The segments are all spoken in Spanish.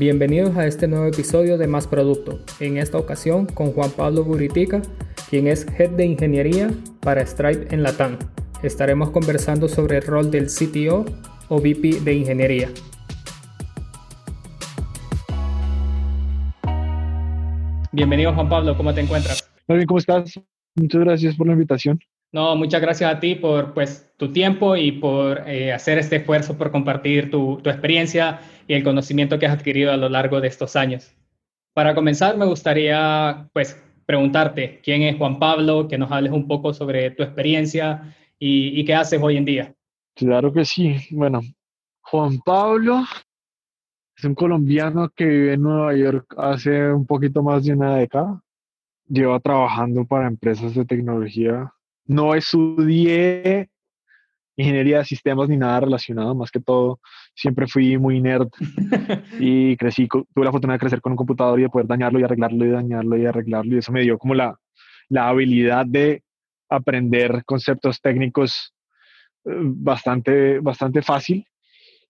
Bienvenidos a este nuevo episodio de Más Producto, en esta ocasión con Juan Pablo Buritica, quien es Head de Ingeniería para Stripe en Latam. Estaremos conversando sobre el rol del CTO o VP de Ingeniería. Bienvenido Juan Pablo, ¿cómo te encuentras? Muy bien, ¿cómo estás? Muchas gracias por la invitación. No, muchas gracias a ti por pues, tu tiempo y por eh, hacer este esfuerzo por compartir tu, tu, experiencia y el conocimiento que has adquirido a lo largo de estos años. Para comenzar, me gustaría pues, preguntarte quién es Juan Pablo, que nos hables un poco sobre tu experiencia y, y qué haces hoy en día. Claro que sí. Bueno, Juan Pablo es un colombiano que vive en Nueva York hace un poquito más de una década. Lleva trabajando para empresas de tecnología no estudié ingeniería de sistemas ni nada relacionado, más que todo siempre fui muy nerd y crecí, tuve la fortuna de crecer con un computador y de poder dañarlo y arreglarlo y dañarlo y arreglarlo y eso me dio como la, la habilidad de aprender conceptos técnicos eh, bastante, bastante fácil.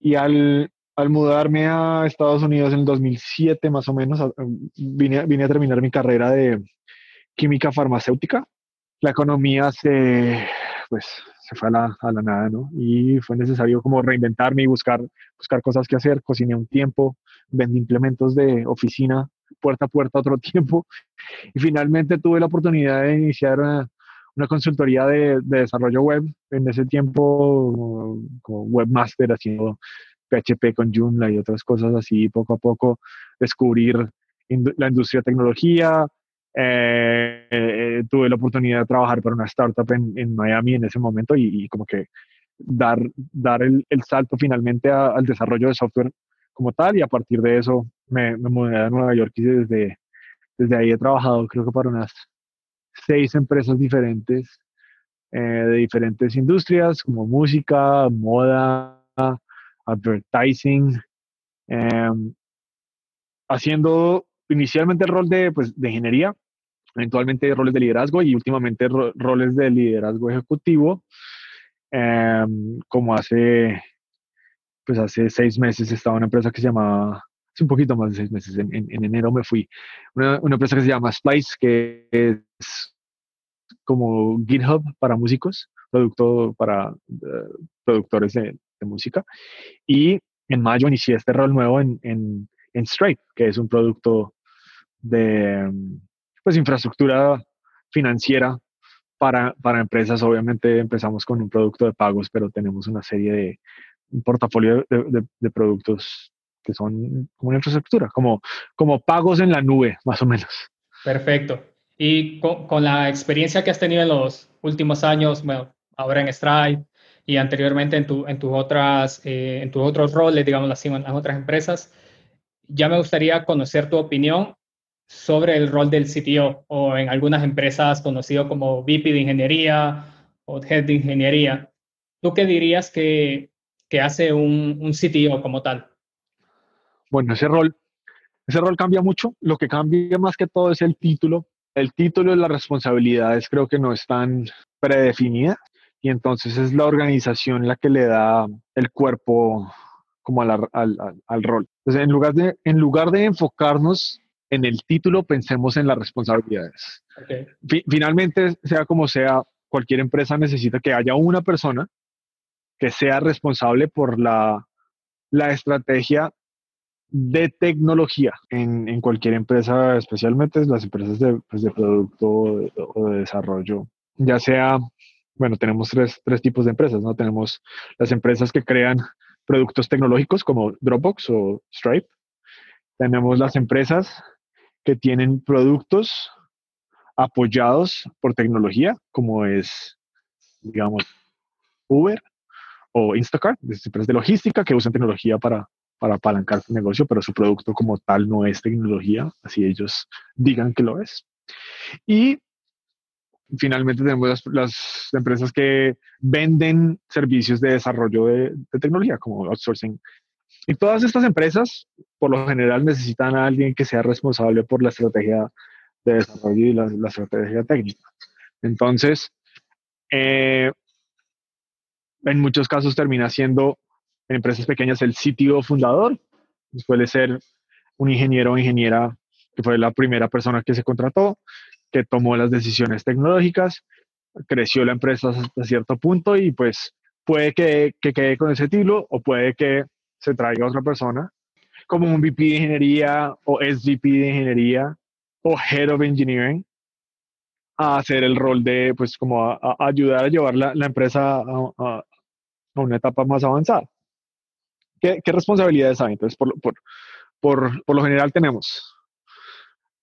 Y al, al mudarme a Estados Unidos en el 2007 más o menos, vine, vine a terminar mi carrera de química farmacéutica la economía se, pues, se fue a la, a la, nada, ¿no? Y fue necesario como reinventarme y buscar, buscar cosas que hacer. Cociné un tiempo, vendí implementos de oficina puerta a puerta otro tiempo y finalmente tuve la oportunidad de iniciar una, una consultoría de, de, desarrollo web. En ese tiempo, como webmaster, haciendo PHP con Joomla y otras cosas así, poco a poco descubrir la industria de tecnología, eh, eh, tuve la oportunidad de trabajar para una startup en, en Miami en ese momento y, y, como que dar, dar el, el salto finalmente a, al desarrollo de software como tal y a partir de eso me, me mudé a Nueva York y desde, desde ahí he trabajado creo que para unas seis empresas diferentes eh, de diferentes industrias como música, moda, advertising, em, haciendo inicialmente el rol de, pues, de ingeniería, eventualmente roles de liderazgo y últimamente ro roles de liderazgo ejecutivo. Eh, como hace, pues hace seis meses estaba en una empresa que se llamaba, hace un poquito más de seis meses, en, en, en enero me fui, una, una, empresa que se llama Splice, que es como GitHub para músicos, producto para uh, productores de, de, música. Y en mayo inicié este rol nuevo en, en, en Stripe, que es un producto de pues, infraestructura financiera para, para empresas. Obviamente empezamos con un producto de pagos, pero tenemos una serie de un portafolio de, de, productos que son como una infraestructura, como, como pagos en la nube, más o menos. Perfecto. Y con, con, la experiencia que has tenido en los últimos años, bueno, ahora en Stripe y anteriormente en, tu, en, tus, otras, eh, en tus otros roles, digamos así, en las otras empresas, ya me gustaría conocer tu opinión sobre el rol del CTO o en algunas empresas conocido como VP de ingeniería o Head de ingeniería. ¿Tú qué dirías que, que hace un, un, CTO como tal? Bueno, ese rol, ese rol cambia mucho. Lo que cambia más que todo es el título. El título y las responsabilidades creo que no están predefinidas y entonces es la organización la que le da el cuerpo como al, al, al, rol. Entonces, en lugar, de, en lugar de enfocarnos en el título pensemos en las responsabilidades. Okay. Finalmente, sea como sea, cualquier empresa necesita que haya una persona que sea responsable por la, la estrategia de tecnología en, en, cualquier empresa, especialmente las empresas de, pues de producto o de, de, desarrollo, ya sea, bueno, tenemos tres, tres tipos de empresas, ¿no? Tenemos las empresas que crean productos tecnológicos como Dropbox o Stripe. Tenemos las empresas que tienen productos apoyados por tecnología, como es, digamos, Uber o Instacart, empresas de logística que usan tecnología para, para apalancar su negocio, pero su producto como tal no es tecnología, así ellos digan que lo es. Y finalmente tenemos las, las empresas que venden servicios de desarrollo de, de, tecnología, como outsourcing y todas estas empresas, por lo general, necesitan a alguien que sea responsable por la estrategia de desarrollo y la, estrategia técnica. Entonces, eh, en muchos casos termina siendo en empresas pequeñas el sitio fundador, suele ser un ingeniero o ingeniera que fue la primera persona que se contrató, que tomó las decisiones tecnológicas, creció la empresa hasta cierto punto y pues puede que, que quede con ese título o puede que se traiga otra persona como un VP de ingeniería o SVP de ingeniería o Head of Engineering a hacer el rol de, pues, como a, ayudar a llevar la, la empresa a, a, una etapa más avanzada. ¿Qué, qué responsabilidades hay? Entonces, por, por, por, por, lo general tenemos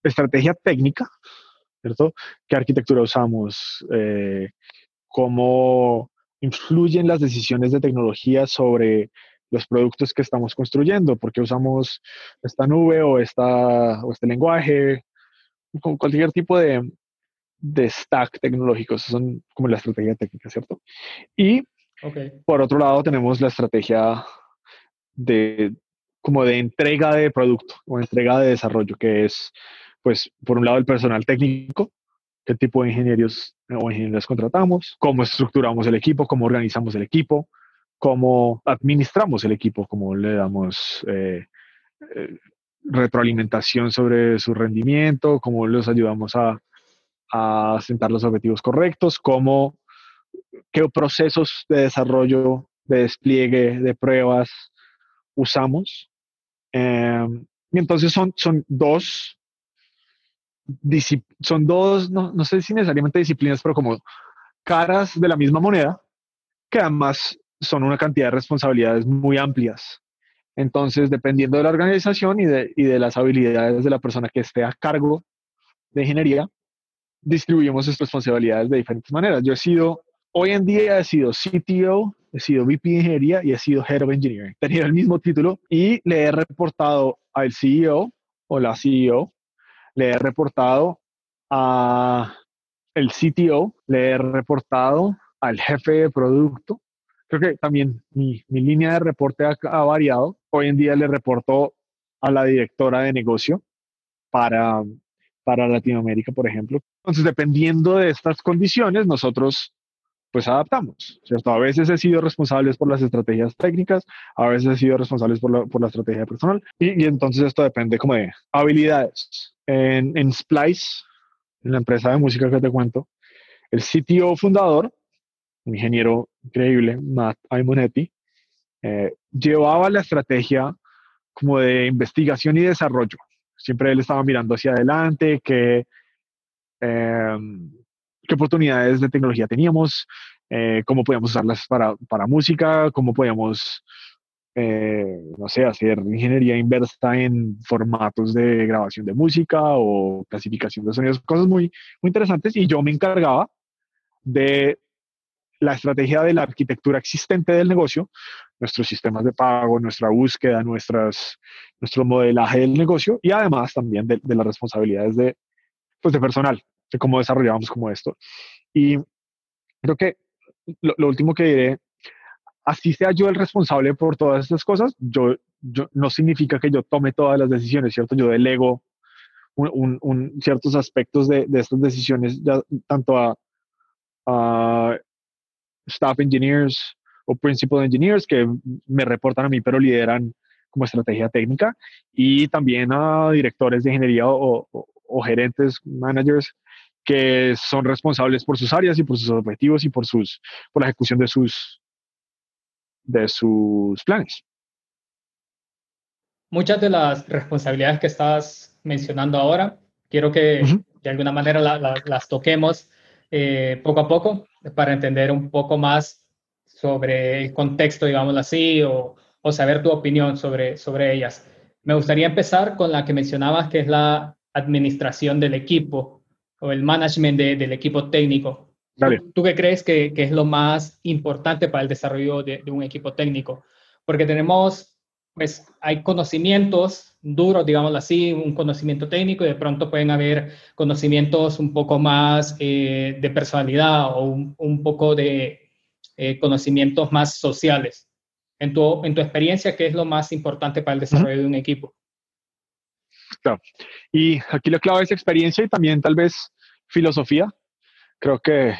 estrategia técnica, ¿cierto? ¿Qué arquitectura usamos? Eh, ¿Cómo influyen las decisiones de tecnología sobre los productos que estamos construyendo, porque usamos esta nube o, esta, o este lenguaje, con cualquier tipo de, de stack tecnológico, son como la estrategia técnica, ¿cierto? Y por otro lado tenemos la estrategia de como de entrega de producto o entrega de desarrollo, que es, pues, por un lado el personal técnico, qué tipo de ingenieros o ingenieros contratamos, cómo estructuramos el equipo, cómo organizamos el equipo, cómo administramos el equipo, cómo le damos eh, eh, retroalimentación sobre su rendimiento, cómo los ayudamos a, a sentar los objetivos correctos, cómo, qué procesos de desarrollo, de despliegue, de pruebas usamos. Em, y entonces son, son dos, son dos, no, no sé si necesariamente disciplinas, pero como caras de la misma moneda, que además son una cantidad de responsabilidades muy amplias. Entonces, dependiendo de la organización y de, y de las habilidades de la persona que esté a cargo de ingeniería, distribuimos sus responsabilidades de diferentes maneras. Yo he sido, hoy en día he sido CTO, he sido VP de ingeniería y he sido Head of Engineering. Tenido el mismo título y le he reportado al CEO o la CEO, le he reportado a el CTO, le he reportado al jefe de producto creo que también mi, mi línea de reporte ha, ha, variado. Hoy en día le reporto a la directora de negocio para, para Latinoamérica, por ejemplo. Entonces, dependiendo de estas condiciones, nosotros pues adaptamos, ¿cierto? A veces he sido responsable por las estrategias técnicas, a veces he sido responsable por la, por la estrategia personal, y, y, entonces esto depende como de habilidades. En, en Splice, en la empresa de música que te cuento, el CTO fundador un ingeniero increíble, Matt Aimonetti, eh, llevaba la estrategia como de investigación y desarrollo. Siempre él estaba mirando hacia adelante, qué, em, qué oportunidades de tecnología teníamos, eh, cómo podíamos usarlas para, para música, cómo podíamos, eh, no sé, hacer ingeniería inversa en formatos de grabación de música o clasificación de sonidos, cosas muy, muy interesantes. Y yo me encargaba de la estrategia de la arquitectura existente del negocio, nuestros sistemas de pago, nuestra búsqueda, nuestras, nuestro modelaje del negocio y además también de, las responsabilidades de, pues de personal, de cómo desarrollamos como esto. Y creo que lo, último que diré, así sea yo el responsable por todas estas cosas, yo, yo no significa que yo tome todas las decisiones, ¿cierto? Yo delego un, un, ciertos aspectos de, de, estas decisiones ya, tanto a, a staff engineers o principal engineers que me reportan a mí, pero lideran como estrategia técnica, y también a directores de ingeniería o, o, gerentes, managers, que son responsables por sus áreas y por sus objetivos y por, sus, por la ejecución de sus, de sus planes. Muchas de las responsabilidades que estás mencionando ahora, quiero que de alguna manera las toquemos eh, poco a poco para entender un poco más sobre el contexto, digámoslo así, o, o, saber tu opinión sobre, sobre ellas. Me gustaría empezar con la que mencionabas, que es la administración del equipo o el management de, del equipo técnico. ¿Tú, ¿Tú, qué crees que, que, es lo más importante para el desarrollo de, de un equipo técnico? Porque tenemos pues hay conocimientos duros, digámoslo así, un conocimiento técnico y de pronto pueden haber conocimientos un poco más eh, de personalidad o un, un poco de eh, conocimientos más sociales. En tu, en tu experiencia, ¿qué es lo más importante para el desarrollo de un equipo? Claro. Y aquí la clave es experiencia y también tal vez filosofía. Creo que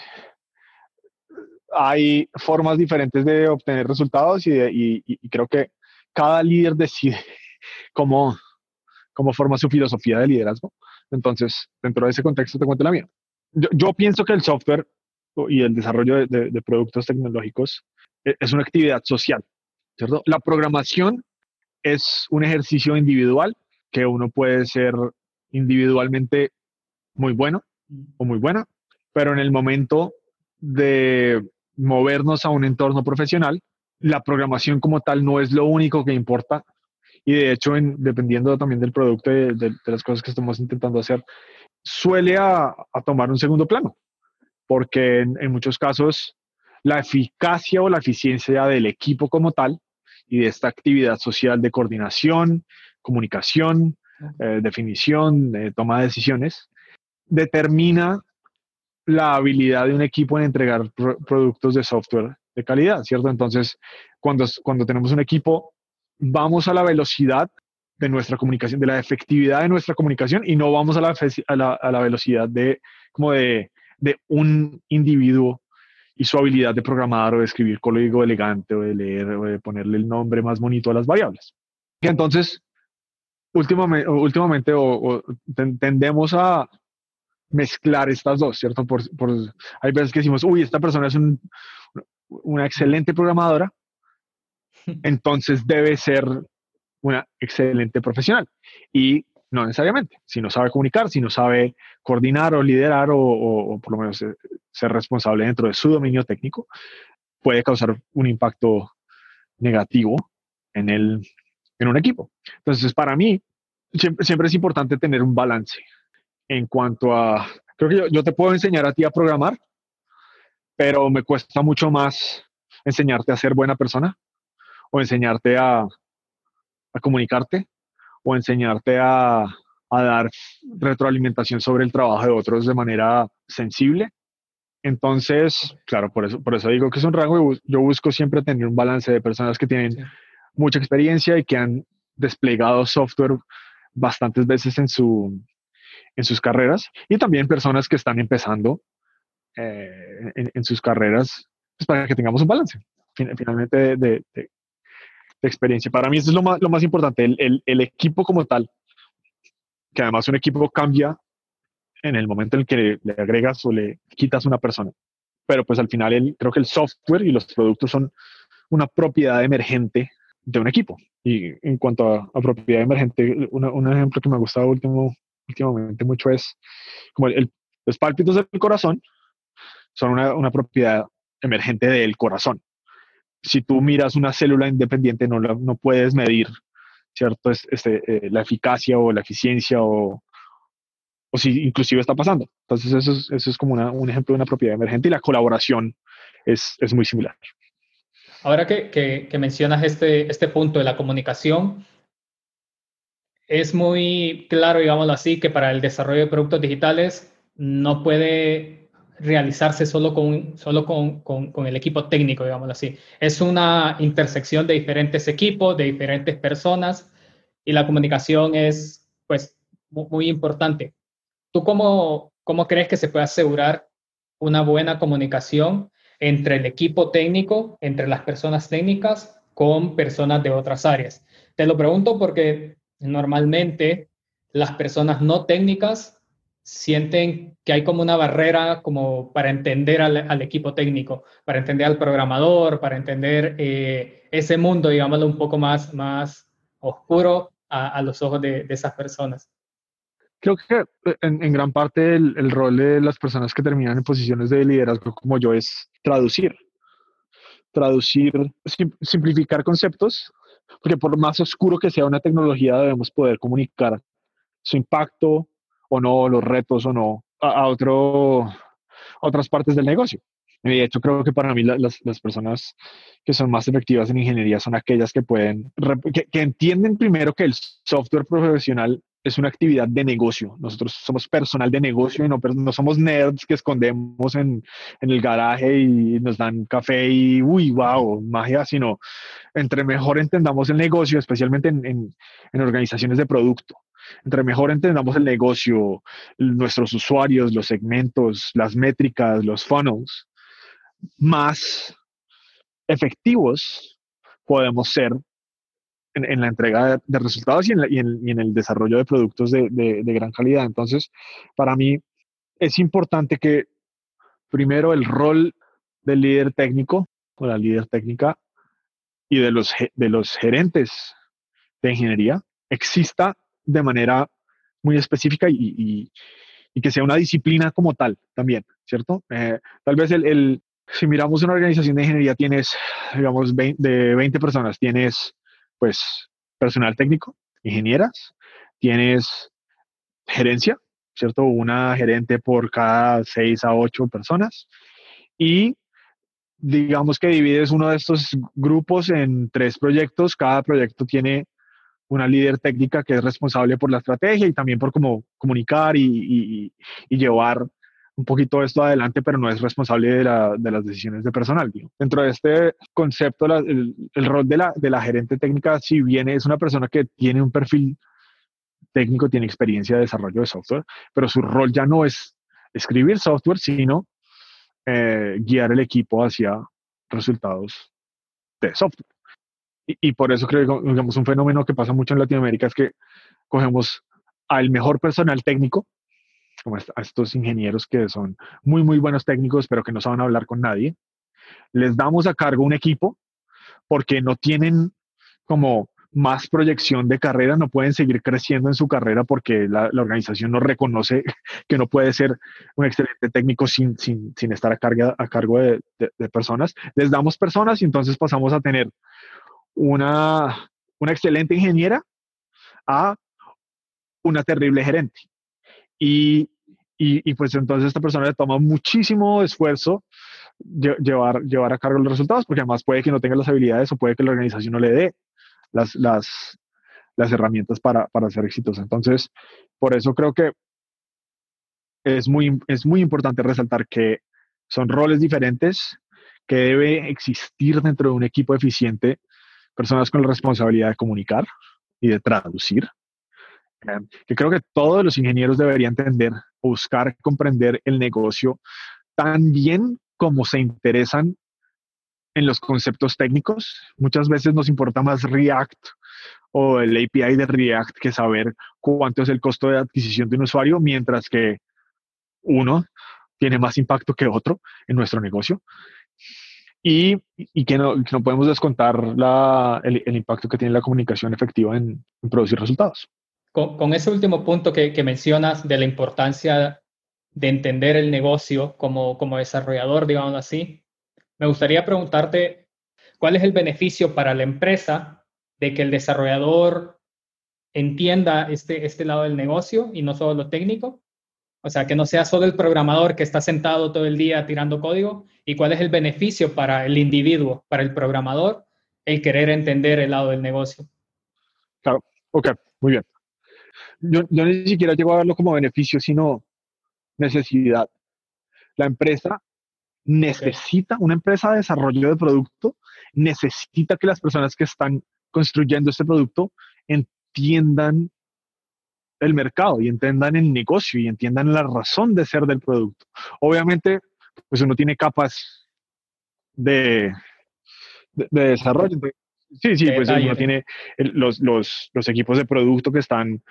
hay formas diferentes de obtener resultados y, creo que cada líder decide cómo, cómo forma su filosofía de liderazgo. Entonces, dentro de ese contexto te cuento la mía. Yo, pienso que el software y el desarrollo de, productos tecnológicos e, es una actividad social, ¿cierto? La programación es un ejercicio individual que uno puede ser individualmente muy bueno o muy buena, pero en el momento de movernos a un entorno profesional, la programación como tal no es lo único que importa. Y de hecho, dependiendo también del producto y de, las cosas que estamos intentando hacer, suele a, tomar un segundo plano, porque en, muchos casos la eficacia o la eficiencia del equipo como tal y de esta actividad social de coordinación, comunicación, eh, definición, de toma de decisiones, determina la habilidad de un equipo en entregar productos de software de calidad, ¿cierto? Entonces, cuando, cuando tenemos un equipo, vamos a la velocidad de nuestra comunicación, de la efectividad de nuestra comunicación y no vamos a la, a la, velocidad de, como de, de, un individuo y su habilidad de programar o de escribir código elegante o de leer o de ponerle el nombre más bonito a las variables. Entonces, últimamente, últimamente tendemos a, mezclar estas dos, ¿cierto? Por, hay veces que decimos, uy, esta persona es una excelente programadora, entonces debe ser una excelente profesional. Y no necesariamente. Si no sabe comunicar, si no sabe coordinar o liderar o, por lo menos eh, ser responsable dentro de su dominio técnico, puede causar un impacto negativo en, el, en un equipo. Entonces, para mí, siempre es importante tener un balance en cuanto a, creo que yo, te puedo enseñar a ti a programar, pero me cuesta mucho más enseñarte a ser buena persona o enseñarte a, a comunicarte o enseñarte a, a, dar retroalimentación sobre el trabajo de otros de manera sensible. Entonces, claro, por eso, por eso digo que es un rango. Yo busco siempre tener un balance de personas que tienen mucha experiencia y que han desplegado software bastantes veces en su, en sus carreras y también personas que están empezando eh, en, sus carreras pues, para que tengamos un balance finalmente de, experiencia. Para mí eso es lo más, lo más importante, el, el, equipo como tal, que además un equipo cambia en el momento en el que le, agregas o le quitas una persona. Pero pues al final el, creo que el software y los productos son una propiedad emergente de un equipo. Y en cuanto a, a propiedad emergente, un ejemplo que me ha gustado último, últimamente mucho es como el, los pálpitos del corazón son una, una, propiedad emergente del corazón. Si tú miras una célula independiente no, no puedes medir, ¿cierto? Es, este, eh, la eficacia o la eficiencia o, o si inclusive está pasando. Entonces eso es, eso es como una, un ejemplo de una propiedad emergente y la colaboración es, es muy similar. Ahora que, que, que mencionas este, este punto de la comunicación, es muy claro, digámoslo así, que para el desarrollo de productos digitales no puede realizarse solo con, solo con, con, el equipo técnico, digámoslo así. Es una intersección de diferentes equipos, de diferentes personas, y la comunicación es, pues, muy, importante. ¿Tú cómo, cómo crees que se puede asegurar una buena comunicación entre el equipo técnico, entre las personas técnicas, con personas de otras áreas? Te lo pregunto porque normalmente las personas no técnicas sienten que hay como una barrera como para entender al, equipo técnico, para entender al programador, para entender eh, ese mundo, digámoslo, un poco más, más oscuro a, los ojos de, esas personas. Creo que eh, en, gran parte el, rol de las personas que terminan en posiciones de liderazgo como yo es traducir. Traducir, simplificar conceptos porque por más oscuro que sea una tecnología, debemos poder comunicar su impacto o no, los retos o no, a, otro, otras partes del negocio. de hecho, creo que para mí las, las, personas que son más efectivas en ingeniería son aquellas que pueden, que, que entienden primero que el software profesional es una actividad de negocio. Nosotros somos personal de negocio y no, no somos nerds que escondemos en, en, el garaje y nos dan café y, uy, wow, magia, sino entre mejor entendamos el negocio, especialmente en, en, en organizaciones de producto, entre mejor entendamos el negocio, nuestros usuarios, los segmentos, las métricas, los funnels, más efectivos podemos ser en, la entrega de, resultados y en, el desarrollo de productos de, de gran calidad. Entonces, para mí es importante que primero el rol del líder técnico o la líder técnica y de los, de los gerentes de ingeniería exista de manera muy específica y, que sea una disciplina como tal también, ¿cierto? Eh, tal vez el, si miramos una organización de ingeniería, tienes, digamos, de 20 personas, tienes, pues, personal técnico, ingenieras, tienes gerencia, ¿cierto? Una gerente por cada 6 a 8 personas y digamos que divides uno de estos grupos en tres proyectos. Cada proyecto tiene una líder técnica que es responsable por la estrategia y también por cómo comunicar y, llevar un poquito esto adelante, pero no es responsable de, las decisiones de personal. Dentro de este concepto, el, rol de la, gerente técnica, si bien es una persona que tiene un perfil técnico, tiene experiencia de desarrollo de software, pero su rol ya no es escribir software, sino eh, guiar el equipo hacia resultados de software. Y, por eso creo que digamos, un fenómeno que pasa mucho en Latinoamérica es que cogemos al mejor personal técnico, como a estos ingenieros que son muy, muy buenos técnicos, pero que no saben hablar con nadie, les damos a cargo un equipo porque no tienen como más proyección de carrera, no pueden seguir creciendo en su carrera porque la, organización no reconoce que no puede ser un excelente técnico sin, sin, sin estar a, carga, a cargo de, de, personas. Les damos personas y entonces pasamos a tener una, una excelente ingeniera a una terrible gerente. Y, y, y, pues entonces esta persona le toma muchísimo esfuerzo llevar, llevar a cargo los resultados, porque además puede que no tenga las habilidades o puede que la organización no le dé las, las, las herramientas para, para ser exitosa. Entonces, por eso creo que es muy, es muy importante resaltar que son roles diferentes, que debe existir dentro de un equipo eficiente personas con la responsabilidad de comunicar y de traducir. Eh, que creo que todos los ingenieros deberían entender, buscar comprender el negocio tan bien como se interesan en los conceptos técnicos. Muchas veces nos importa más React o el API de React que saber cuánto es el costo de adquisición de un usuario, mientras que uno tiene más impacto que otro en nuestro negocio. Y, y que, no, no, podemos descontar la, el, el, impacto que tiene la comunicación efectiva en, producir resultados. Con, con, ese último punto que, que mencionas de la importancia de entender el negocio como, como desarrollador, digamos así, me gustaría preguntarte cuál es el beneficio para la empresa de que el desarrollador entienda este, este lado del negocio y no solo lo técnico. O sea, que no sea solo el programador que está sentado todo el día tirando código y cuál es el beneficio para el individuo, para el programador, el querer entender el lado del negocio. Claro, ok, muy bien. Yo, yo ni siquiera llego a verlo como beneficio, sino necesidad. La empresa necesita, una empresa de desarrollo de producto, necesita que las personas que están construyendo este producto entiendan el mercado y entiendan el negocio y entiendan la razón de ser del producto. Obviamente, pues uno tiene capas de, de, de desarrollo. Sí, sí, pues uno tiene los, los, los, equipos de producto que están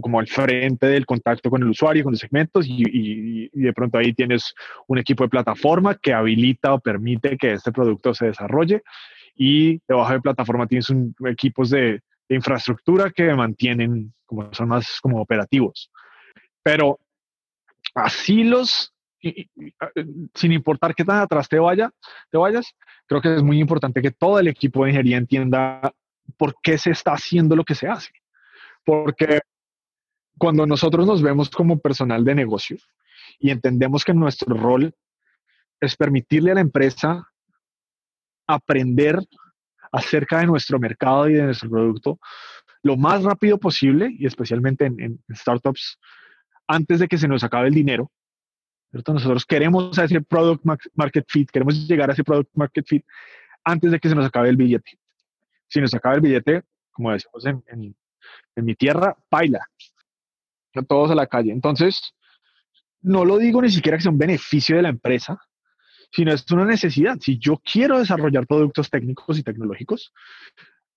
como al frente del contacto con el usuario, con los segmentos, y, y, de pronto ahí tienes un equipo de plataforma que habilita o permite que este producto se desarrolle, y debajo de plataforma tienes un, equipos de, de infraestructura que mantienen, como son más como operativos. Pero así los sin importar qué tan atrás te, vaya, te vayas, creo que es muy importante que todo el equipo de ingeniería entienda por qué se está haciendo lo que se hace. Porque cuando nosotros nos vemos como personal de negocio y entendemos que nuestro rol es permitirle a la empresa aprender acerca de nuestro mercado y de nuestro producto lo más rápido posible, y especialmente en startups, antes de que se nos acabe el dinero, nosotros queremos ese product market fit, queremos llegar a ese product market fit antes de que se nos acabe el billete. Si nos acaba el billete, como decimos en, en, mi tierra, baila. Todos a la calle. Entonces, no lo digo ni siquiera que sea un beneficio de la empresa, sino es una necesidad. Si yo quiero desarrollar productos técnicos y tecnológicos,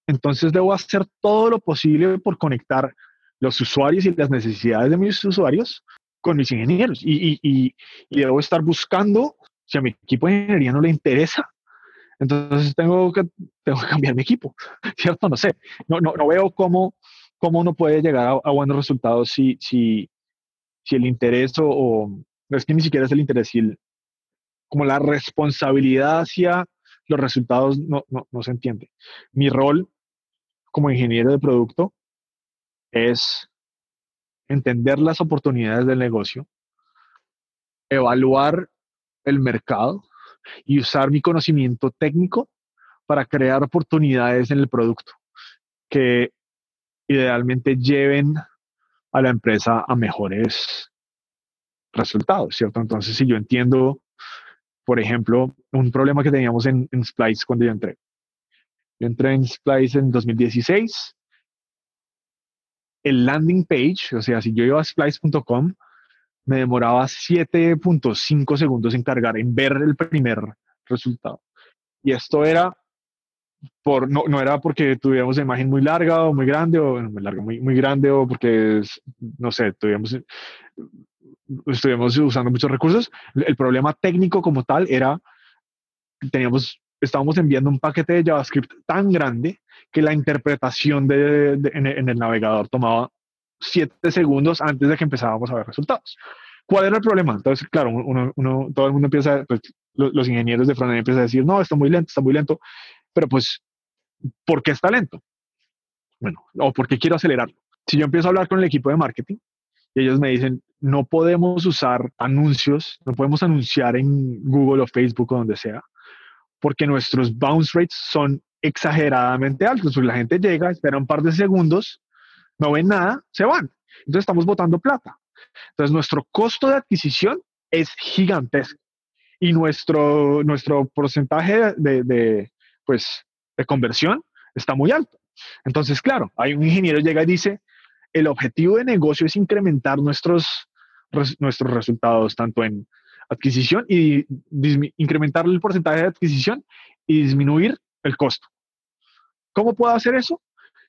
entonces debo hacer todo lo posible por conectar los usuarios y las necesidades de mis usuarios con mis ingenieros. Y, y, y, debo estar buscando, si a mi equipo de ingeniería no le interesa, entonces tengo que, tengo que cambiar mi equipo, ¿cierto? No sé, no, no, no veo cómo, cómo uno puede llegar a, buenos resultados si, si, si el interés o, no es que ni siquiera es el interés, si el, como la responsabilidad hacia los resultados no, no, no se entiende. Mi rol como ingeniero de producto es entender las oportunidades del negocio, evaluar el mercado y usar mi conocimiento técnico para crear oportunidades en el producto que idealmente lleven a la empresa a mejores resultados, ¿cierto? Entonces, si yo entiendo, por ejemplo, un problema que teníamos en, en Splice cuando yo entré. Yo entré en Splice en 2016 el landing page, o sea, si yo iba a splice.com, me demoraba 7.5 segundos en cargar, en ver el primer resultado. Y esto era por, no, no era porque tuviéramos una imagen muy larga o muy grande, o muy larga, muy, muy grande, o porque, no sé, tuviéramos, estuvimos usando muchos recursos. El problema técnico como tal era, teníamos, estábamos enviando un paquete de JavaScript tan grande que la interpretación de, en, el navegador tomaba siete segundos antes de que empezábamos a ver resultados. ¿Cuál era el problema? Entonces, claro, uno, todo el mundo empieza, pues, los, ingenieros de frontend empiezan a decir, no, está muy lento, está muy lento, pero pues, ¿por qué está lento? Bueno, o ¿por qué quiero acelerarlo? Si yo empiezo a hablar con el equipo de marketing y ellos me dicen, no podemos usar anuncios, no podemos anunciar en Google o Facebook o donde sea, porque nuestros bounce rates son exageradamente altos, la gente llega, espera un par de segundos, no ven nada, se van. Entonces estamos botando plata. Entonces nuestro costo de adquisición es gigantesco y nuestro, nuestro porcentaje de, de, pues, de conversión está muy alto. Entonces, claro, hay un ingeniero llega y dice, el objetivo de negocio es incrementar nuestros, nuestros resultados tanto en adquisición y incrementar el porcentaje de adquisición y disminuir el costo. ¿Cómo puedo hacer eso?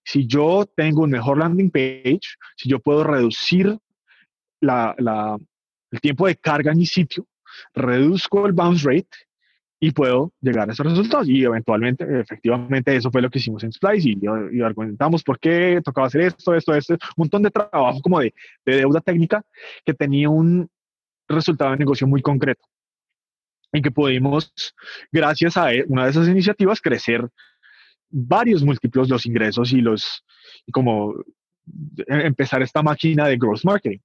Si yo tengo un mejor landing page, si yo puedo reducir el tiempo de carga en mi sitio, reduzco el bounce rate y puedo llegar a esos resultados. Y eventualmente, efectivamente, eso fue lo que hicimos en Splice y, y argumentamos por qué tocaba hacer esto, esto, esto, un montón de trabajo como de, de deuda técnica que tenía un resultado de negocio muy concreto y que pudimos, gracias a e, una de esas iniciativas, crecer varios múltiplos los ingresos y los, como empezar esta máquina de growth marketing.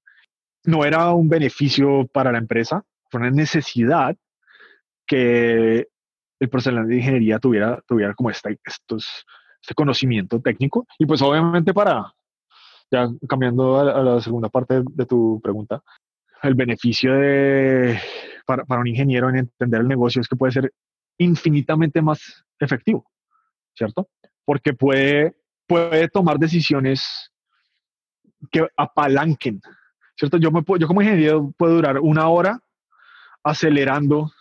No era un beneficio para la empresa, fue una necesidad que el profesional de ingeniería tuviera, tuviera como este, estos, este conocimiento técnico. Y pues obviamente para, ya cambiando a, la segunda parte de tu pregunta, el beneficio de, para, para un ingeniero en entender el negocio es que puede ser infinitamente más efectivo. ¿cierto? Porque puede, puede tomar decisiones que apalanquen, ¿cierto? Yo, me yo como ingeniero puedo durar una hora acelerando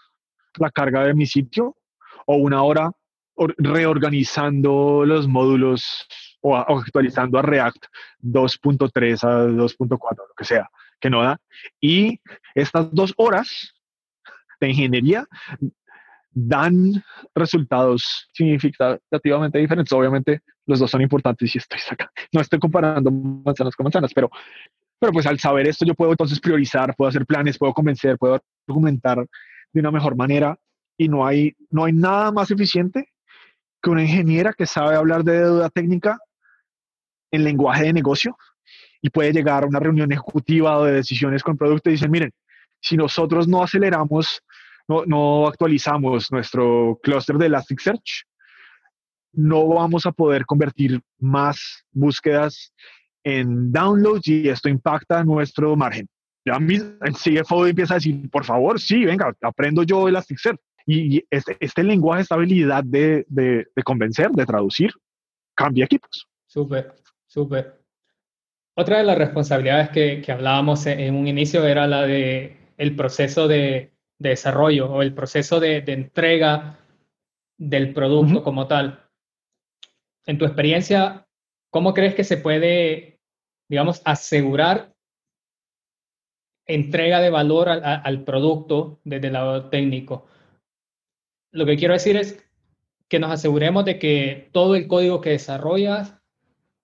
la carga de mi sitio o una hora reorganizando los módulos o, actualizando a React 2.3 a 2.4, lo que sea, que no da. Y estas dos horas de ingeniería dan resultados significativamente diferentes. Obviamente los dos son importantes y estoy acá. No estoy comparando manzanas con manzanas, pero, pero pues al saber esto yo puedo entonces priorizar, puedo hacer planes, puedo convencer, puedo argumentar de una mejor manera y no hay, no hay nada más eficiente que una ingeniera que sabe hablar de deuda técnica en lenguaje de negocio y puede llegar a una reunión ejecutiva o de decisiones con producto y dicen, miren, si nosotros no aceleramos no, actualizamos nuestro clúster de Elasticsearch, no vamos a poder convertir más búsquedas en downloads y esto impacta nuestro margen. Ya el CFO empieza a decir, por favor, sí, venga, aprendo yo Elasticsearch. Y este, este lenguaje, esta habilidad de, convencer, de traducir, cambia equipos. Súper, súper. Otra de las responsabilidades que, que hablábamos en un inicio era la de el proceso de desarrollo o el proceso de, entrega del producto como tal. En tu experiencia, ¿cómo crees que se puede, digamos, asegurar entrega de valor al, producto desde el lado técnico? Lo que quiero decir es que nos aseguremos de que todo el código que desarrollas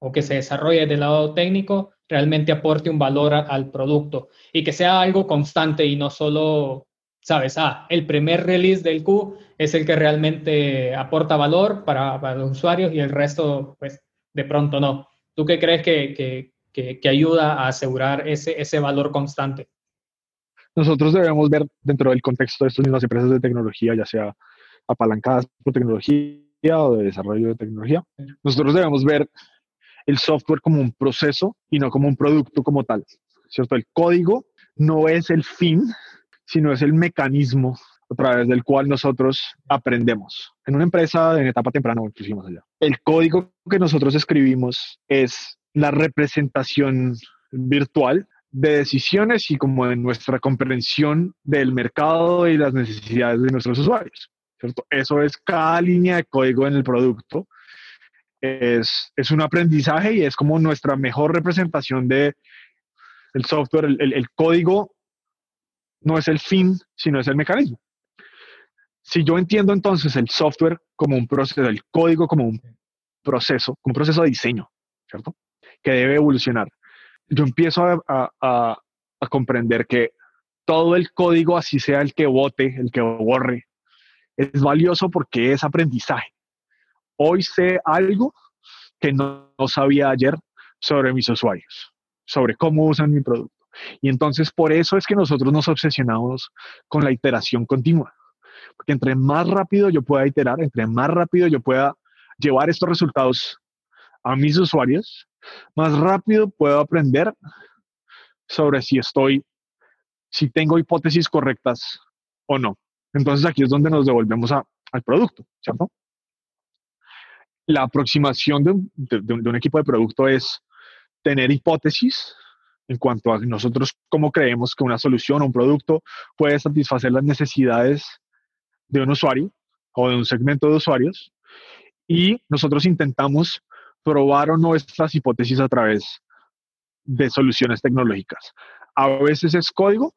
o que se desarrolle desde el lado técnico realmente aporte un valor al producto y que sea algo constante y no solo, sabes, ah, el primer release del Q es el que realmente aporta valor para, para los usuarios y el resto, pues, de pronto no. ¿Tú qué crees que, que, que, ayuda a asegurar ese, ese valor constante? Nosotros debemos ver dentro del contexto de estas mismas empresas de tecnología, ya sea apalancadas por tecnología o de desarrollo de tecnología, nosotros debemos ver el software como un proceso y no como un producto como tal, ¿cierto? El código no es el fin, sino es el mecanismo a través del cual nosotros aprendemos. En una empresa en etapa temprana inclusive allá. El código que nosotros escribimos es la representación virtual de decisiones y como de nuestra comprensión del mercado y las necesidades de nuestros usuarios. ¿cierto? Eso es cada línea de código en el producto es, es, un aprendizaje y es como nuestra mejor representación de el software, el, el, código no es el fin, sino es el mecanismo. Si yo entiendo entonces el software como un proceso, el código como un proceso, como un proceso de diseño, ¿cierto? Que debe evolucionar. Yo empiezo a, a, a, comprender que todo el código, así sea el que vote, el que borre, es valioso porque es aprendizaje hoy sé algo que no, sabía ayer sobre mis usuarios, sobre cómo usan mi producto. Y entonces por eso es que nosotros nos obsesionamos con la iteración continua. Porque entre más rápido yo pueda iterar, entre más rápido yo pueda llevar estos resultados a mis usuarios, más rápido puedo aprender sobre si estoy, si tengo hipótesis correctas o no. Entonces aquí es donde nos devolvemos al producto, ¿cierto? la aproximación de un, equipo de producto es tener hipótesis en cuanto a nosotros cómo creemos que una solución o un producto puede satisfacer las necesidades de un usuario o de un segmento de usuarios y nosotros intentamos probar o no estas hipótesis a través de soluciones tecnológicas. A veces es código,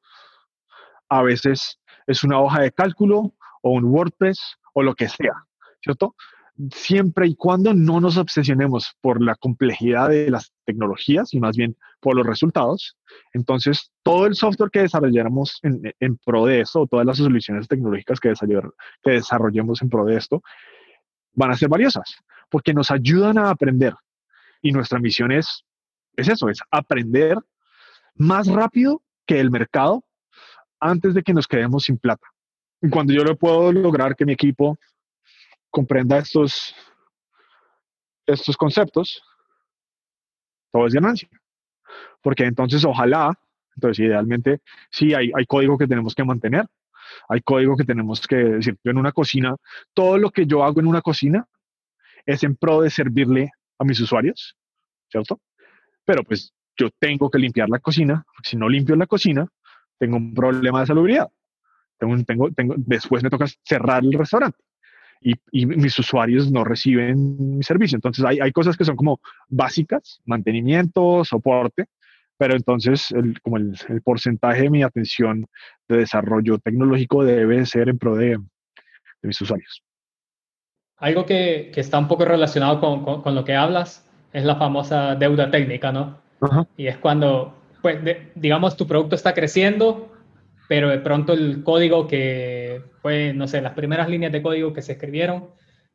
a veces es una hoja de cálculo o un WordPress o lo que sea, ¿cierto? siempre y cuando no nos obsesionemos por la complejidad de las tecnologías y más bien por los resultados, entonces todo el software que desarrolláramos en, pro de esto, todas las soluciones tecnológicas que, que desarrollemos en pro de esto, van a ser valiosas, porque nos ayudan a aprender. Y nuestra misión es, es eso, es aprender más rápido que el mercado antes de que nos quedemos sin plata. Y cuando yo lo puedo lograr que mi equipo comprenda estos, estos conceptos, todo es ganancia. Porque entonces ojalá, entonces idealmente, sí hay, hay código que tenemos que mantener, hay código que tenemos que decir, yo en una cocina, todo lo que yo hago en una cocina es en pro de servirle a mis usuarios, ¿cierto? Pero pues yo tengo que limpiar la cocina, si no limpio la cocina, tengo un problema de salubridad. Tengo, tengo, tengo, después me toca cerrar el restaurante y, mis usuarios no reciben mi servicio. Entonces hay, hay cosas que son como básicas, mantenimiento, soporte, pero entonces como el, porcentaje de mi atención de desarrollo tecnológico debe ser en pro de mis usuarios. Algo que, que, está un poco relacionado con, con, lo que hablas es la famosa deuda técnica, ¿no? Y es cuando, pues, digamos, tu producto está creciendo, pero de pronto el código que fue, no sé, las primeras líneas de código que se escribieron,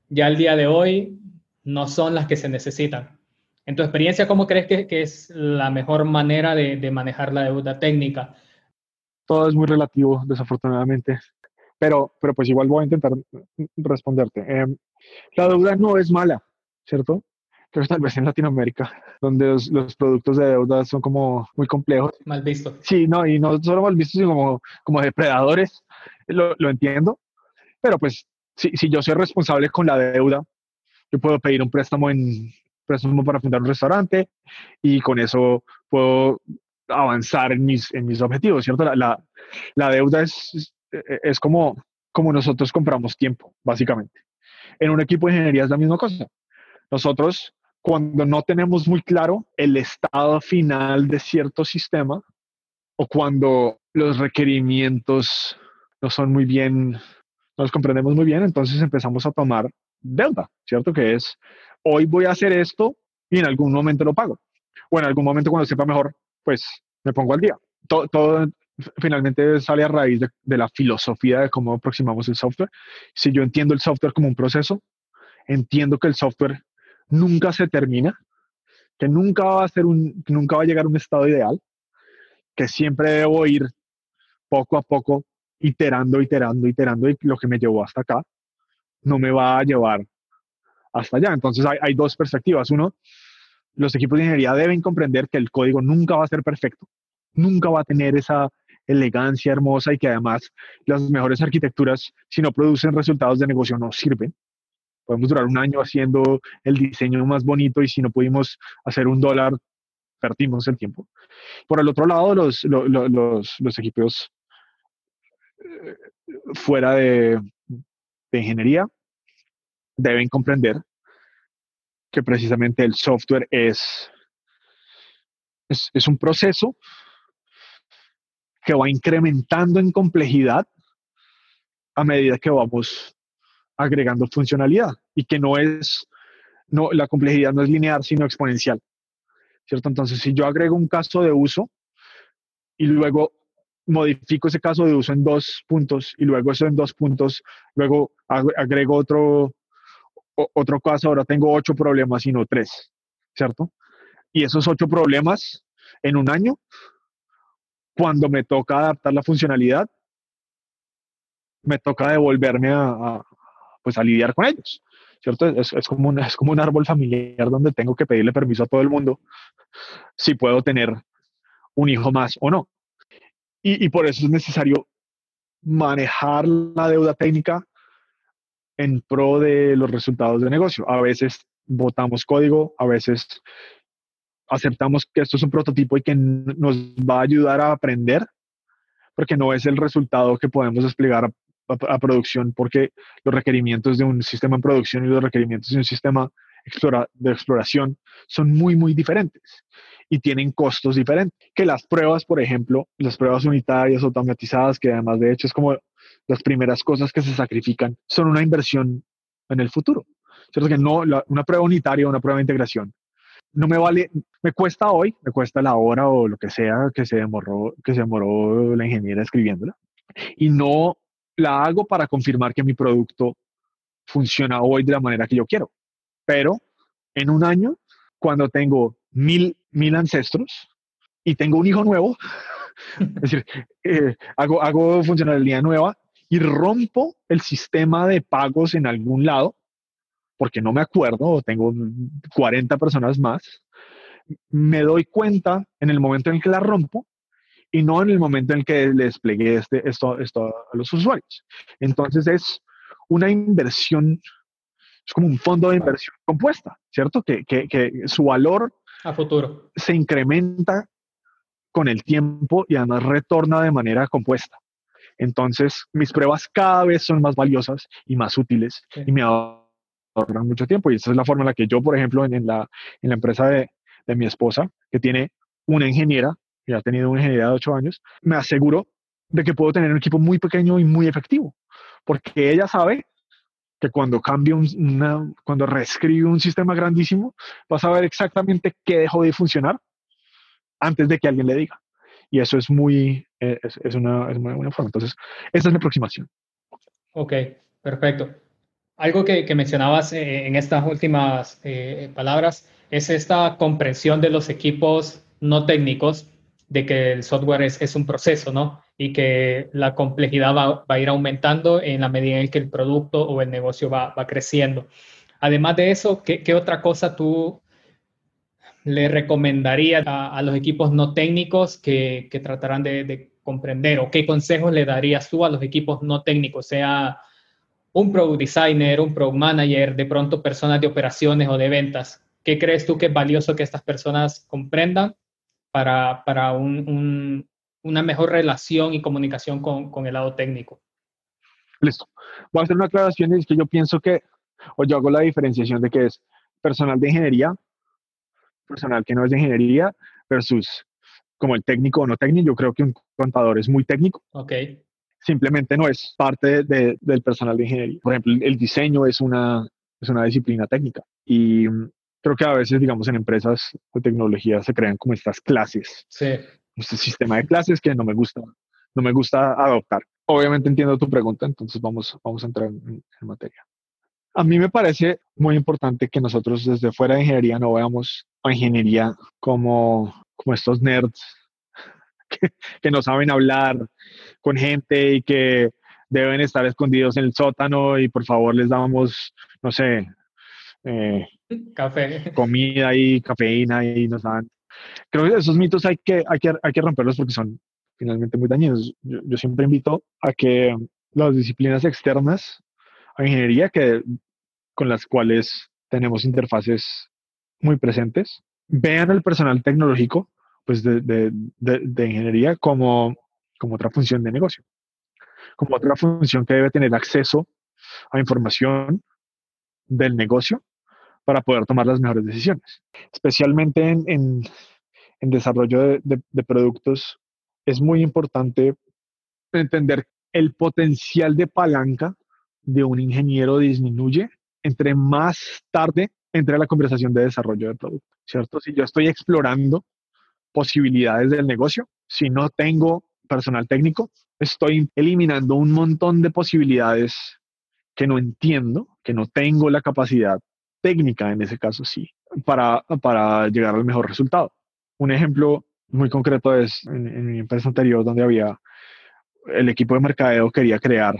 ya al día de hoy no son las que se necesitan. En tu experiencia, ¿cómo crees que, que es la mejor manera de, de, manejar la deuda técnica? Todo es muy relativo, desafortunadamente, pero, pero pues igual voy a intentar responderte. Eh, la deuda no es mala, ¿cierto? pero tal vez en Latinoamérica, donde los, productos de deuda son como muy complejos. Mal visto. Sí, no, y no solo mal vistos, sino como, como depredadores, lo, lo entiendo, pero pues si, si, yo soy responsable con la deuda, yo puedo pedir un préstamo en préstamo para fundar un restaurante y con eso puedo avanzar en mis, en mis objetivos, ¿cierto? La, la, la deuda es, es como, como nosotros compramos tiempo, básicamente. En un equipo de ingeniería es la misma cosa. Nosotros, cuando no tenemos muy claro el estado final de cierto sistema o cuando los requerimientos no son muy bien, no los comprendemos muy bien, entonces empezamos a tomar deuda, ¿cierto? Que es, hoy voy a hacer esto y en algún momento lo pago. O en algún momento cuando sepa mejor, pues me pongo al día. Todo, todo finalmente sale a raíz de, la filosofía de cómo aproximamos el software. Si yo entiendo el software como un proceso, entiendo que el software nunca se termina, que nunca va a ser un, nunca va a llegar a un estado ideal, que siempre debo ir poco a poco iterando, iterando, iterando y lo que me llevó hasta acá no me va a llevar hasta allá. Entonces hay dos perspectivas. Uno, los equipos de ingeniería deben comprender que el código nunca va a ser perfecto, nunca va a tener esa elegancia hermosa y que además las mejores arquitecturas, si no producen resultados de negocio, no sirven. Podemos durar un año haciendo el diseño más bonito y si no pudimos hacer un dólar, perdimos el tiempo. Por el otro lado, los, los, los, los equipos eh, fuera de, de ingeniería deben comprender que precisamente el software es, es, es, un proceso que va incrementando en complejidad a medida que vamos agregando funcionalidad y que no es, no, la complejidad no es lineal, sino exponencial. ¿Cierto? Entonces, si yo agrego un caso de uso y luego modifico ese caso de uso en dos puntos y luego eso en dos puntos, luego agrego otro, otro caso, ahora tengo ocho problemas y no tres, ¿cierto? Y esos ocho problemas en un año, cuando me toca adaptar la funcionalidad, me toca devolverme a, pues a lidiar con ellos, ¿cierto? Es, es, como un, es como un árbol familiar donde tengo que pedirle permiso a todo el mundo si puedo tener un hijo más o no. Y, y por eso es necesario manejar la deuda técnica en pro de los resultados de negocio. A veces votamos código, a veces aceptamos que esto es un prototipo y que nos va a ayudar a aprender, porque no es el resultado que podemos desplegar a, a, a producción, porque los requerimientos de un sistema en producción y los requerimientos de un sistema explora, de exploración son muy, muy diferentes y tienen costos diferentes. Que las pruebas, por ejemplo, las pruebas unitarias automatizadas, que además de hecho es como las primeras cosas que se sacrifican, son una inversión en el futuro. ¿Cierto? Que no, la, una prueba unitaria, una prueba de integración, no me vale, me cuesta hoy, me cuesta la hora o lo que sea que se demoró, que se demoró la ingeniera escribiéndola. Y no la hago para confirmar que mi producto funciona hoy de la manera que yo quiero. Pero en un año, cuando tengo mil, mil ancestros y tengo un hijo nuevo, es decir, eh, hago, hago funcionalidad nueva y rompo el sistema de pagos en algún lado, porque no me acuerdo, tengo 40 personas más, me doy cuenta en el momento en que la rompo y no en el momento en que le desplegué este, esto, esto a los usuarios. Entonces es una inversión es como un fondo de inversión compuesta, ¿cierto? Que, que, que su valor a futuro se incrementa con el tiempo y además retorna de manera compuesta. Entonces, mis pruebas cada vez son más valiosas y más útiles sí. y me ahorran mucho tiempo. Y esa es la forma en la que yo, por ejemplo, en, en la, en la empresa de, de mi esposa, que tiene una ingeniera, que ha tenido una ingeniería de ocho años, me aseguro de que puedo tener un equipo muy pequeño y muy efectivo, porque ella sabe que cuando cambia un, una, cuando reescribe un sistema grandísimo, vas a ver exactamente qué dejó de funcionar antes de que alguien le diga. Y eso es muy, eh, es, es, una, es una forma. Entonces, esa es mi aproximación. Ok, perfecto. Algo que, mencionabas eh, en estas últimas eh, palabras es esta comprensión de los equipos no técnicos de que el software es, un proceso, ¿no? y que la complejidad va, a ir aumentando en la medida en que el producto o el negocio va, creciendo. Además de eso, ¿qué, ¿qué, otra cosa tú le recomendarías a, a los equipos no técnicos que, que tratarán de, de, comprender o qué consejos le darías tú a los equipos no técnicos, sea un product designer, un product manager, de pronto personas de operaciones o de ventas? ¿Qué crees tú que es valioso que estas personas comprendan para, para un, un una mejor relación y comunicación con, con el lado técnico. Listo. Voy a hacer una aclaración y es que yo pienso que, o yo hago la diferenciación de que es personal de ingeniería, personal que no es de ingeniería, versus como el técnico o no técnico. Yo creo que un contador es muy técnico. Ok. Simplemente no es parte de, del personal de ingeniería. Por ejemplo, el diseño es una, es una disciplina técnica. Y mm, creo que a veces, digamos, en empresas de tecnología se crean como estas clases. Sí. Este sistema de clases que no me gusta, no me gusta adoptar. Obviamente entiendo tu pregunta, entonces vamos, vamos a entrar en, materia. A mí me parece muy importante que nosotros desde fuera de ingeniería no veamos a ingeniería como, como estos nerds que, que no saben hablar con gente y que deben estar escondidos en el sótano y por favor les damos, no sé, eh, Café. comida y cafeína y nos dan. Creo que esos mitos hay que, hay que, hay que romperlos porque son finalmente muy dañinos. Yo, siempre invito a que las disciplinas externas a ingeniería que, con las cuales tenemos interfaces muy presentes, vean al personal tecnológico pues de, de, de, ingeniería como, como otra función de negocio, como otra función que debe tener acceso a información del negocio para poder tomar las mejores decisiones. Especialmente en, en, desarrollo de, de, productos, es muy importante entender el potencial de palanca de un ingeniero disminuye entre más tarde entre la conversación de desarrollo de producto, ¿cierto? Si yo estoy explorando posibilidades del negocio, si no tengo personal técnico, estoy eliminando un montón de posibilidades que no entiendo, que no tengo la capacidad técnica, en ese caso sí, para, para llegar al mejor resultado. Un ejemplo muy concreto es en, mi empresa anterior donde había el equipo de mercadeo quería crear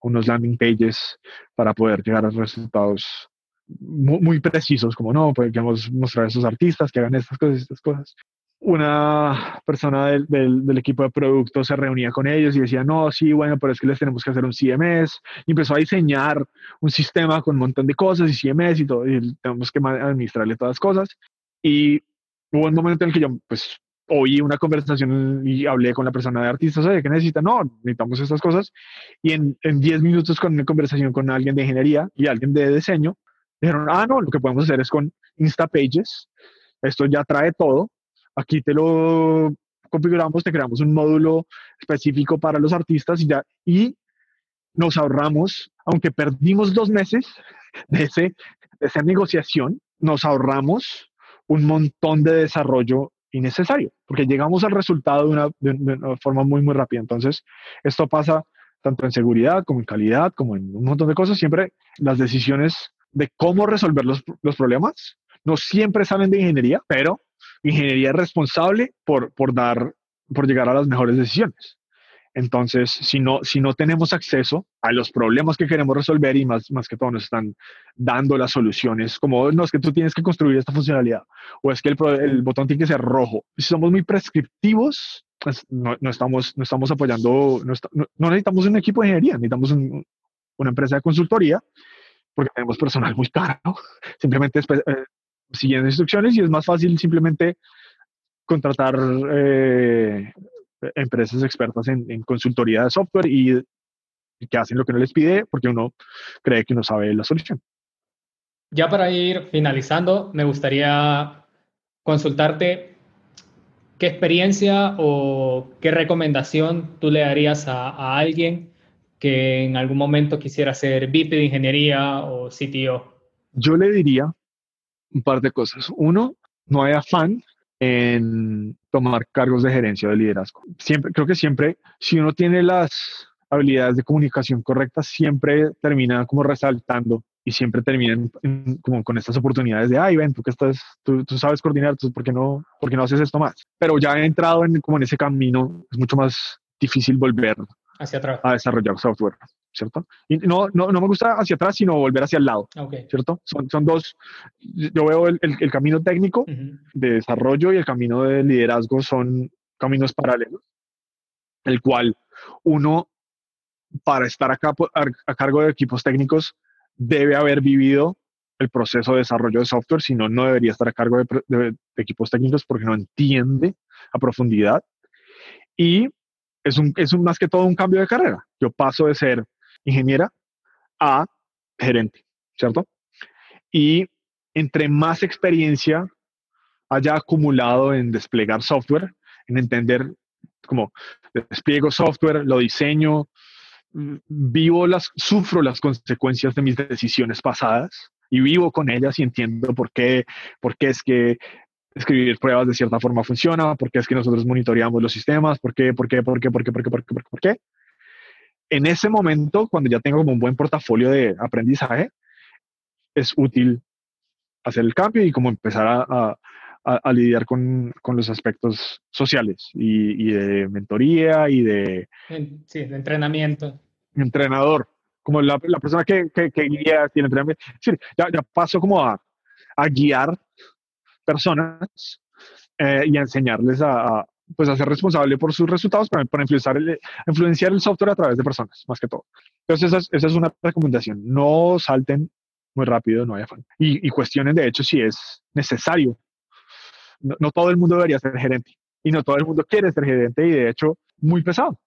unos landing pages para poder llegar a resultados muy, muy precisos, como no, pues queremos mostrar a esos artistas que hagan estas cosas, estas cosas una persona del, del, equipo de producto se reunía con ellos y decía, no, sí, bueno, pero es que les tenemos que hacer un CMS. Y empezó a diseñar un sistema con un montón de cosas y CMS y todo, y tenemos que administrarle todas las cosas. Y hubo un momento en el que yo, pues, oí una conversación y hablé con la persona de artistas, oye, ¿qué necesita? No, necesitamos estas cosas. Y en 10 minutos con una conversación con alguien de ingeniería y alguien de diseño, dijeron, ah, no, lo que podemos hacer es con Instapages. Esto ya trae todo Aquí te lo configuramos, te creamos un módulo específico para los artistas y ya, y nos ahorramos, aunque perdimos dos meses de, ese, esa negociación, nos ahorramos un montón de desarrollo innecesario, porque llegamos al resultado de una, de una, forma muy, muy rápida. Entonces, esto pasa tanto en seguridad como en calidad, como en un montón de cosas. Siempre las decisiones de cómo resolver los, los problemas no siempre salen de ingeniería, pero ingeniería responsable por, por, dar, por llegar a las mejores decisiones. Entonces, si no, si no tenemos acceso a los problemas que queremos resolver y más, más que todo nos están dando las soluciones, como no es que tú tienes que construir esta funcionalidad o es que el, el botón tiene que ser rojo. Si somos muy prescriptivos, pues no, no, estamos, no estamos apoyando, no, no, necesitamos un equipo de ingeniería, necesitamos una empresa de consultoría porque tenemos personal muy caro. Simplemente eh, siguiendo instrucciones y es más fácil simplemente contratar eh, empresas expertas en, consultoría de software y, que hacen lo que uno les pide porque uno cree que uno sabe la solución. Ya para ir finalizando, me gustaría consultarte qué experiencia o qué recomendación tú le darías a, a alguien que en algún momento quisiera ser VP de ingeniería o CTO. Yo le diría un par de cosas. Uno, no hay afán en tomar cargos de gerencia o de liderazgo. Siempre, creo que siempre, si uno tiene las habilidades de comunicación correctas, siempre termina como resaltando y siempre termina como con estas oportunidades de, ay, ven, tú que estás, tú, sabes coordinar, ¿por qué, no, ¿por qué no haces esto más? Pero ya he entrado en, como en ese camino, es mucho más difícil volver hacia atrás. a desarrollar software. ¿Cierto? Y no, no, no me gusta hacia atrás, sino volver hacia el lado, ¿cierto? Son, son dos, yo veo el, el, camino técnico de desarrollo y el camino de liderazgo son caminos paralelos, el cual uno, para estar acá a, cargo de equipos técnicos, debe haber vivido el proceso de desarrollo de software, si no, no debería estar a cargo de, de equipos técnicos porque no entiende a profundidad Y es, un, es un, más que todo un cambio de carrera. Yo paso de ser ingeniera a gerente, ¿cierto? Y entre más experiencia haya acumulado en desplegar software, en entender cómo despliego software, lo diseño, mm, vivo las, sufro las consecuencias de mis decisiones pasadas y vivo con ellas y entiendo por qué, por qué es que escribir pruebas de cierta forma funciona, por qué es que nosotros monitoreamos los sistemas, por qué, por qué, por qué, por qué, por qué, por qué, por qué, por qué. En ese momento, cuando ya tengo como un buen portafolio de aprendizaje, es útil hacer el cambio y como empezar a, a, lidiar con, con, los aspectos sociales y, y, de mentoría y de... Sí, de entrenamiento. Entrenador, como la, la persona que, que, que, guía, tiene entrenamiento. Sí, ya, ya paso como a, a guiar personas eh, y a enseñarles a, pues a ser responsable por sus resultados, para, para influenciar, el, influenciar el software a través de personas, más que todo. Entonces, esa es, una recomendación. No salten muy rápido, no hay afán. Y, cuestionen, de hecho, si es necesario no, todo el mundo debería ser gerente y no todo el mundo quiere ser gerente y de hecho muy pesado.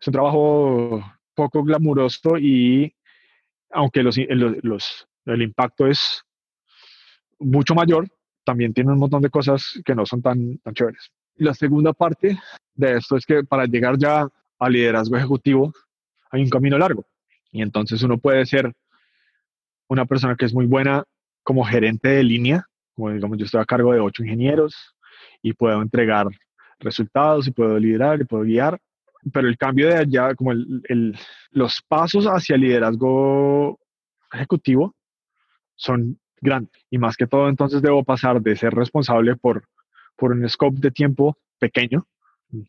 Es un trabajo poco glamuroso y aunque los, los, el impacto es mucho mayor, también tiene un montón de cosas que no son tan chéveres. La segunda parte de esto es que para llegar ya al liderazgo ejecutivo hay un camino largo. Y entonces uno puede ser una persona que es muy buena como gerente de línea, como digamos, yo estoy a cargo de ocho ingenieros y puedo entregar resultados y puedo liderar y puedo guiar, pero el cambio de allá, como el, los pasos hacia el liderazgo ejecutivo son grandes. Y más que todo, entonces debo pasar de ser responsable por, por un scope de tiempo pequeño,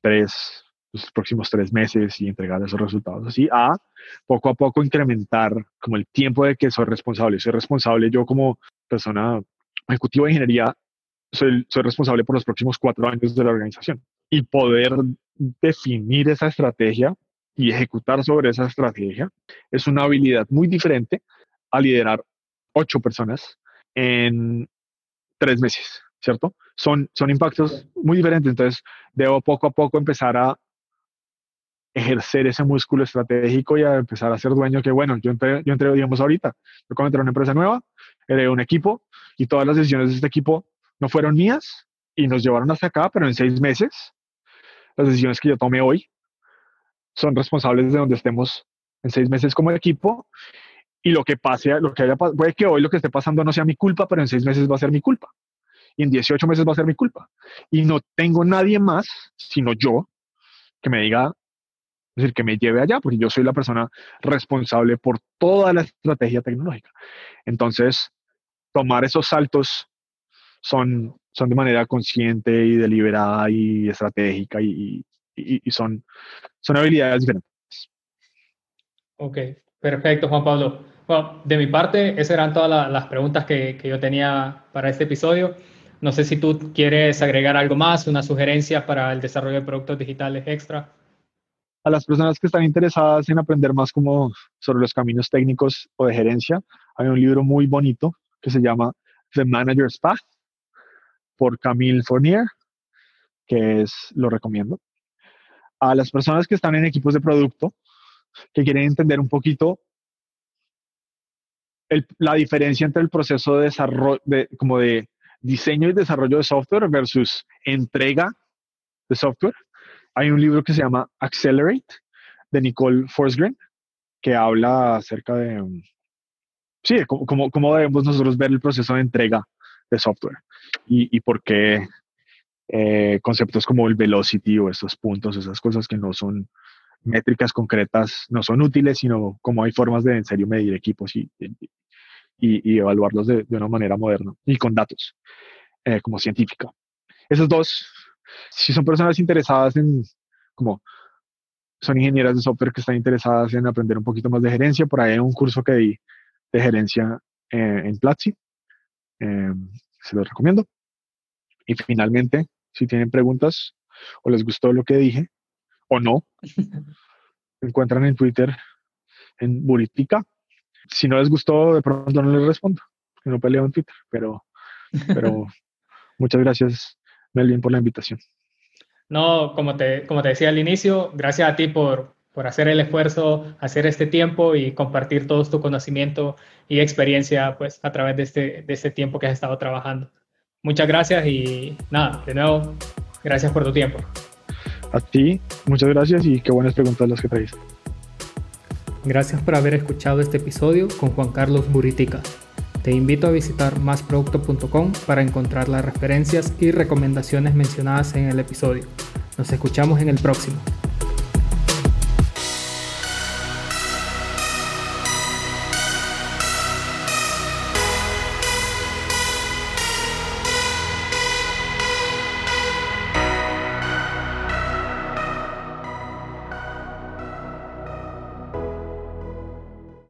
tres, los próximos tres meses y entregar esos resultados así, a poco a poco incrementar como el tiempo de que soy responsable. Soy responsable yo como persona ejecutivo de ingeniería, soy, soy responsable por los próximos cuatro años de la organización. Y poder definir esa estrategia y ejecutar sobre esa estrategia es una habilidad muy diferente a liderar ocho personas en tres meses, ¿cierto? Son, son impactos muy diferentes, entonces debo poco a poco empezar a ejercer ese músculo estratégico y a empezar a ser dueño que, bueno, yo entré, yo entré digamos, ahorita, yo cuando entré a una empresa nueva, heredé un equipo y todas las decisiones de este equipo no fueron mías y nos llevaron hasta acá, pero en seis meses, las decisiones que yo tomé hoy son responsables de donde estemos en seis meses como equipo y lo que pase, lo que haya, puede que hoy lo que esté pasando no sea mi culpa, pero en seis meses va a ser mi culpa y en 18 meses va a ser mi culpa. Y no tengo nadie más, sino yo, que me diga, es decir, que me lleve allá, porque yo soy la persona responsable por toda la estrategia tecnológica. Entonces, tomar esos saltos son, son de manera consciente y deliberada y estratégica y, y, son, son habilidades diferentes. Ok, perfecto, Juan Pablo. Bueno, de mi parte, esas eran todas las preguntas que, que yo tenía para este episodio. No sé si tú quieres agregar algo más, una sugerencia para el desarrollo de productos digitales extra a las personas que están interesadas en aprender más como sobre los caminos técnicos o de gerencia, hay un libro muy bonito que se llama The Manager's Path por Camille Fournier, que es, lo recomiendo. A las personas que están en equipos de producto, que quieren entender un poquito la diferencia entre el proceso de desarrollo, de, como de diseño y desarrollo de software versus entrega de software, hay un libro que se llama Accelerate de Nicole Forsgren que habla acerca de, um, sí, cómo, debemos nosotros ver el proceso de entrega de software y, y por qué eh, conceptos como el velocity o estos puntos, esas cosas que no son métricas concretas, no son útiles, sino como hay formas de en serio medir equipos y, y evaluarlos de, de, una manera moderna y con datos, eh, como científica. Esos dos si son personas interesadas en, como son ingenieras de software que están interesadas en aprender un poquito más de gerencia, por ahí hay un curso que di de gerencia eh, en Platzi, eh, se los recomiendo. Y finalmente, si tienen preguntas o les gustó lo que dije o no, encuentran en Twitter en Buritica. Si no les gustó, de pronto no les respondo, que no peleo en Twitter, pero, pero muchas gracias Melvin, por la invitación. no, como te, como te decía al inicio, gracias a ti por, por hacer el esfuerzo, hacer este tiempo y compartir todo tu conocimiento y experiencia pues, a través de este, de este tiempo que has estado trabajando. Muchas gracias y nada, de nuevo, gracias por tu tiempo. A ti, muchas gracias y qué buenas preguntas las que traes. Gracias por haber escuchado este episodio con Juan Carlos Buritica. Te invito a visitar másproducto.com para encontrar las referencias y recomendaciones mencionadas en el episodio. Nos escuchamos en el próximo.